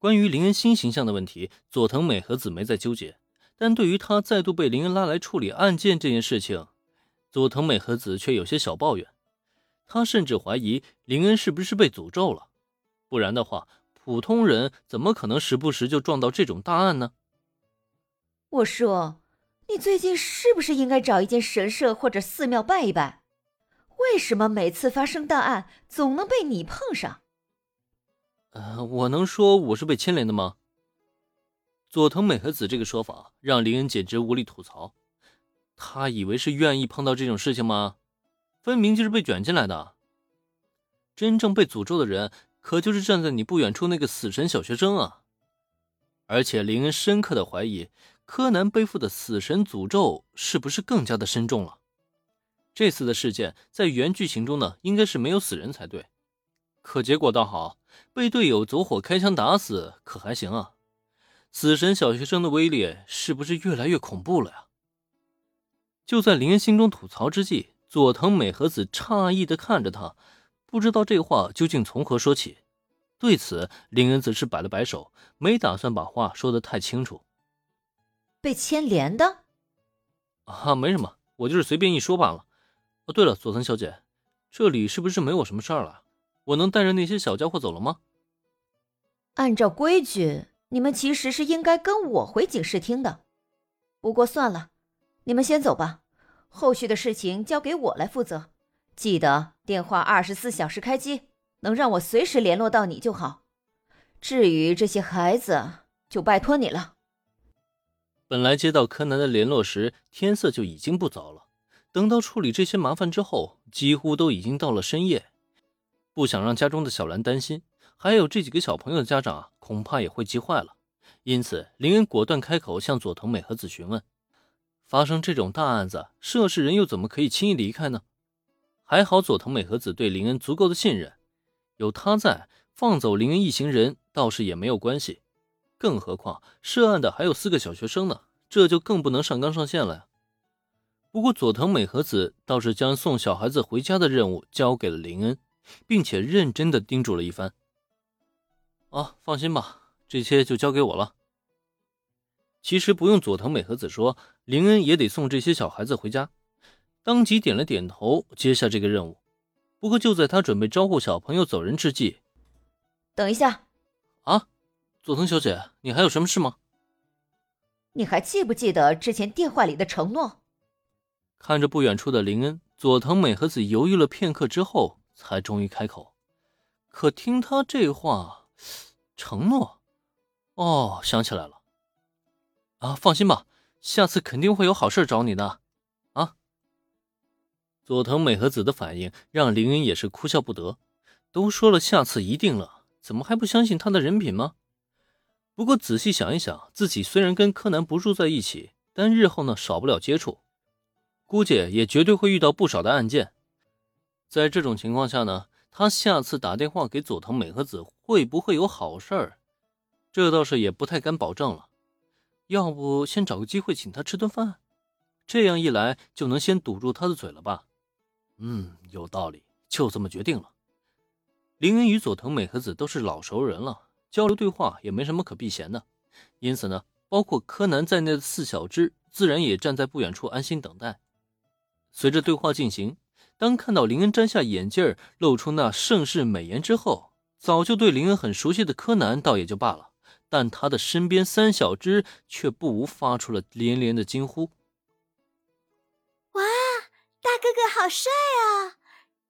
关于林恩新形象的问题，佐藤美和子没再纠结。但对于他再度被林恩拉来处理案件这件事情，佐藤美和子却有些小抱怨。他甚至怀疑林恩是不是被诅咒了，不然的话，普通人怎么可能时不时就撞到这种大案呢？我说，你最近是不是应该找一间神社或者寺庙拜一拜？为什么每次发生大案总能被你碰上？呃，我能说我是被牵连的吗？佐藤美和子这个说法让林恩简直无力吐槽。他以为是愿意碰到这种事情吗？分明就是被卷进来的。真正被诅咒的人，可就是站在你不远处那个死神小学生啊！而且林恩深刻的怀疑，柯南背负的死神诅咒是不是更加的深重了？这次的事件在原剧情中呢，应该是没有死人才对，可结果倒好，被队友走火开枪打死，可还行啊！死神小学生的威力是不是越来越恐怖了呀？就在林恩心中吐槽之际。佐藤美和子诧异的看着他，不知道这话究竟从何说起。对此，林恩则是摆了摆手，没打算把话说的太清楚。被牵连的？啊，没什么，我就是随便一说罢了。哦，对了，佐藤小姐，这里是不是没我什么事儿了？我能带着那些小家伙走了吗？按照规矩，你们其实是应该跟我回警视厅的。不过算了，你们先走吧。后续的事情交给我来负责，记得电话二十四小时开机，能让我随时联络到你就好。至于这些孩子，就拜托你了。本来接到柯南的联络时，天色就已经不早了。等到处理这些麻烦之后，几乎都已经到了深夜。不想让家中的小兰担心，还有这几个小朋友的家长啊，恐怕也会急坏了。因此，林恩果断开口向佐藤美和子询问。发生这种大案子，涉事人又怎么可以轻易离开呢？还好佐藤美和子对林恩足够的信任，有他在，放走林恩一行人倒是也没有关系。更何况涉案的还有四个小学生呢，这就更不能上纲上线了呀。不过佐藤美和子倒是将送小孩子回家的任务交给了林恩，并且认真的叮嘱了一番。啊，放心吧，这些就交给我了。其实不用佐藤美和子说，林恩也得送这些小孩子回家。当即点了点头，接下这个任务。不过就在他准备招呼小朋友走人之际，等一下，啊，佐藤小姐，你还有什么事吗？你还记不记得之前电话里的承诺？看着不远处的林恩，佐藤美和子犹豫了片刻之后，才终于开口。可听他这话，承诺，哦，想起来了。啊，放心吧，下次肯定会有好事找你的，啊！佐藤美和子的反应让林云也是哭笑不得。都说了下次一定了，怎么还不相信他的人品吗？不过仔细想一想，自己虽然跟柯南不住在一起，但日后呢少不了接触，估计也绝对会遇到不少的案件。在这种情况下呢，他下次打电话给佐藤美和子会不会有好事儿？这倒是也不太敢保证了。要不先找个机会请他吃顿饭，这样一来就能先堵住他的嘴了吧？嗯，有道理，就这么决定了。林恩与佐藤美和子都是老熟人了，交流对话也没什么可避嫌的，因此呢，包括柯南在内的四小只自然也站在不远处安心等待。随着对话进行，当看到林恩摘下眼镜露出那盛世美颜之后，早就对林恩很熟悉的柯南倒也就罢了。但他的身边三小只却不无发出了连连的惊呼：“哇，大哥哥好帅啊，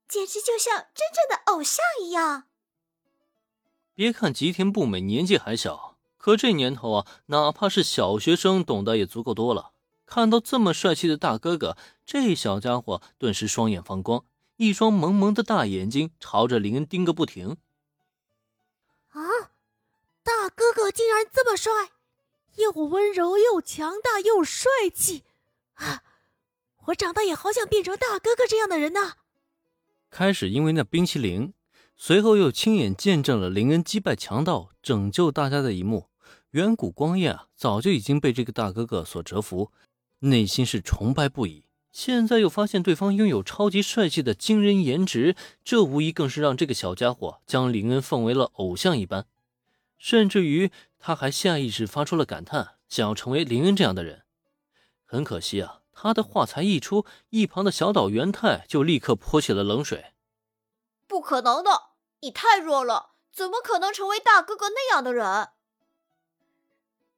简直就像真正的偶像一样！”别看吉田不美年纪还小，可这年头啊，哪怕是小学生懂得也足够多了。看到这么帅气的大哥哥，这小家伙顿时双眼放光，一双萌萌的大眼睛朝着林恩盯个不停。啊！大哥哥竟然这么帅，又温柔又强大又帅气，啊！我长大也好想变成大哥哥这样的人呢。开始因为那冰淇淋，随后又亲眼见证了林恩击败强盗、拯救大家的一幕。远古光彦啊，早就已经被这个大哥哥所折服，内心是崇拜不已。现在又发现对方拥有超级帅气的惊人颜值，这无疑更是让这个小家伙将林恩奉为了偶像一般。甚至于他还下意识发出了感叹，想要成为林恩这样的人。很可惜啊，他的话才一出，一旁的小岛元太就立刻泼起了冷水：“不可能的，你太弱了，怎么可能成为大哥哥那样的人？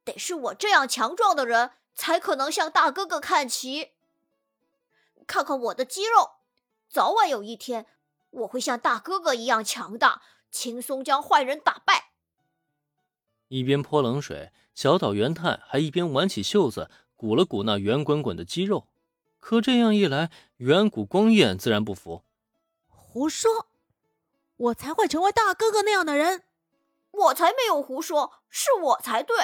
得是我这样强壮的人才可能向大哥哥看齐。看看我的肌肉，早晚有一天我会像大哥哥一样强大。”轻松将坏人打败。一边泼冷水，小岛元太还一边挽起袖子，鼓了鼓那圆滚滚的肌肉。可这样一来，远古光彦自然不服。胡说！我才会成为大哥哥那样的人。我才没有胡说，是我才对。